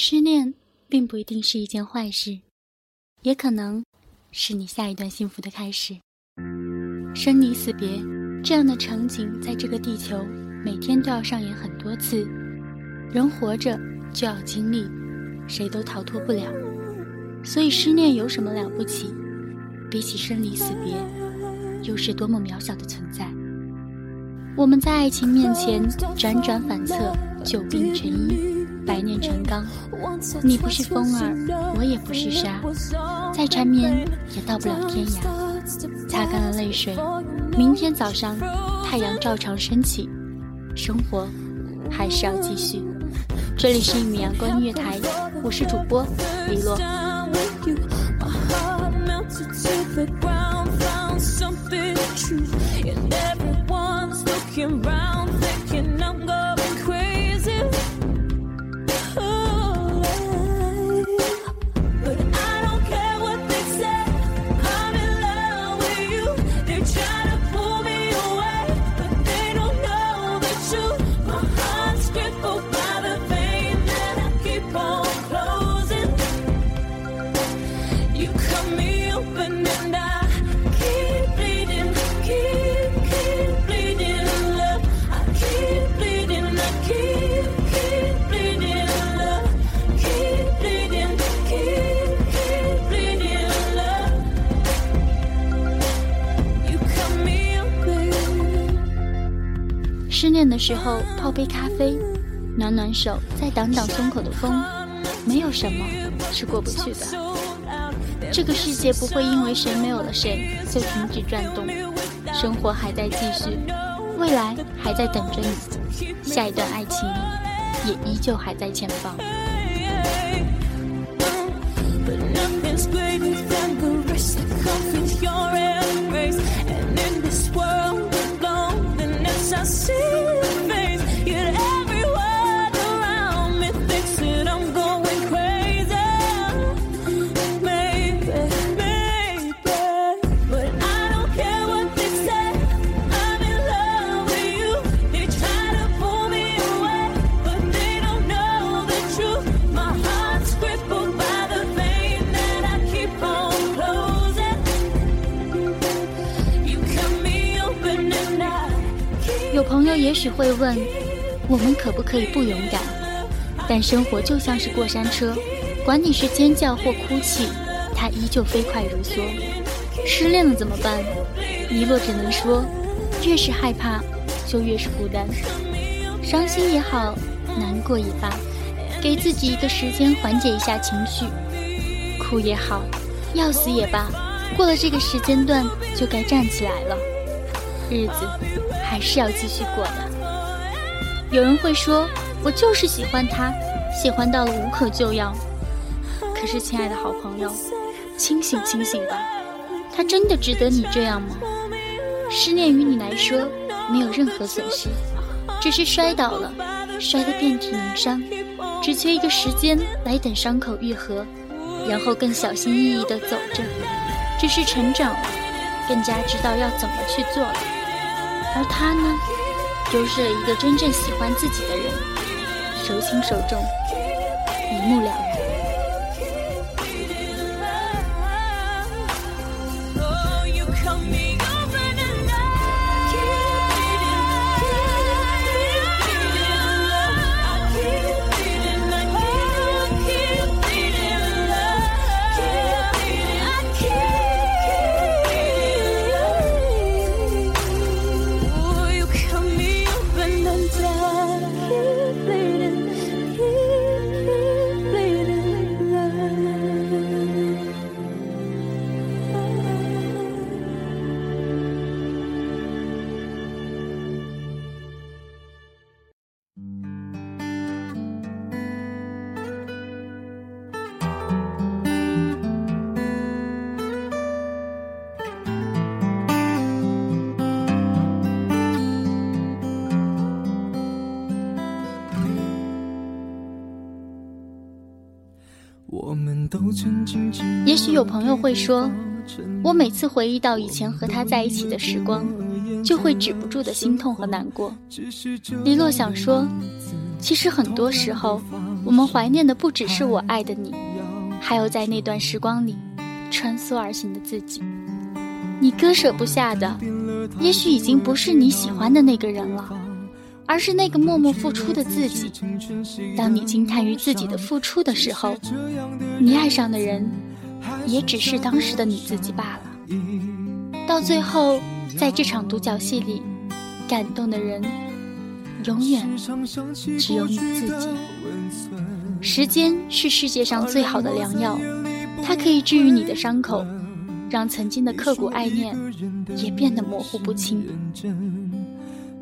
失恋并不一定是一件坏事，也可能是你下一段幸福的开始。生离死别这样的场景，在这个地球每天都要上演很多次。人活着就要经历，谁都逃脱不了。所以失恋有什么了不起？比起生离死别，又是多么渺小的存在。我们在爱情面前辗转反侧，久病成医，百炼成钢。你不是风儿，我也不是沙，再缠绵也到不了天涯。擦干了泪水，明天早上太阳照常升起，生活还是要继续。这里是一米阳光音乐台，我是主播李洛。失恋的时候泡杯咖啡，暖暖手，再挡挡胸口的风，没有什么是过不去的。这个世界不会因为谁没有了谁就停止转动，生活还在继续，未来还在等着你，下一段爱情也依旧还在前方。友也许会问，我们可不可以不勇敢？但生活就像是过山车，管你是尖叫或哭泣，它依旧飞快如梭。失恋了怎么办？尼洛只能说，越是害怕，就越是孤单。伤心也好，难过也罢，给自己一个时间缓解一下情绪。哭也好，要死也罢，过了这个时间段就该站起来了。日子还是要继续过的。有人会说，我就是喜欢他，喜欢到了无可救药。可是，亲爱的好朋友，清醒清醒吧，他真的值得你这样吗？失恋于你来说没有任何损失，只是摔倒了，摔得遍体鳞伤，只缺一个时间来等伤口愈合，然后更小心翼翼地走着，只是成长了，更加知道要怎么去做了。而他呢，就是一个真正喜欢自己的人，手轻手重，一目了然。也许有朋友会说，我每次回忆到以前和他在一起的时光，就会止不住的心痛和难过。黎洛想说，其实很多时候，我们怀念的不只是我爱的你，还有在那段时光里穿梭而行的自己。你割舍不下的，也许已经不是你喜欢的那个人了，而是那个默默付出的自己。当你惊叹于自己的付出的时候，你爱上的人，也只是当时的你自己罢了。到最后，在这场独角戏里，感动的人，永远只有你自己。时间是世界上最好的良药，它可以治愈你的伤口，让曾经的刻骨爱念也变得模糊不清。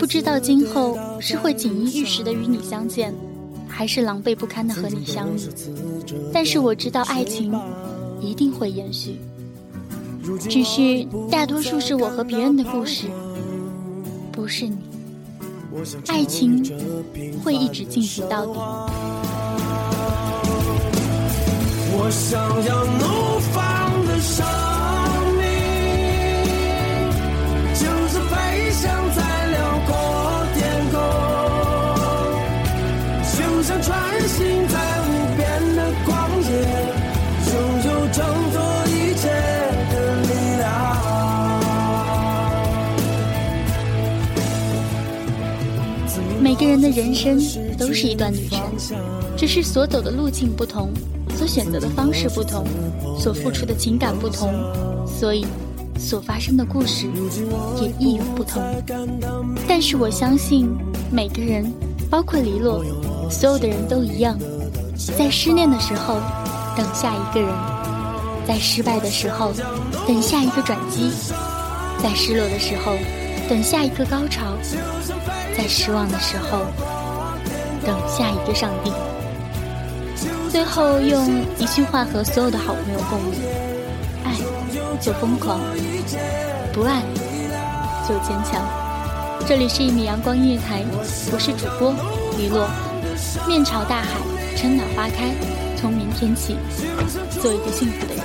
不知道今后是会锦衣玉食的与你相见，还是狼狈不堪的和你相遇。但是我知道爱情一定会延续，只是大多数是我和别人的故事，不是你。爱情会一直进行到底。我想要怒放的生人的人生都是一段旅程，只是所走的路径不同，所选择的方式不同，所付出的情感不同，所以所发生的故事也亦有不同。但是我相信，每个人，包括黎洛，所有的人都一样，在失恋的时候等下一个人，在失败的时候等下一个转机，在失落的时候等下一个高潮，在失望的时候等下一个上帝。最后用一句话和所有的好朋友共勉：爱就疯狂，不爱就坚强。这里是一米阳光音乐台，我是主播李洛。面朝大海，春暖花开，从明天起，做一个幸福的人。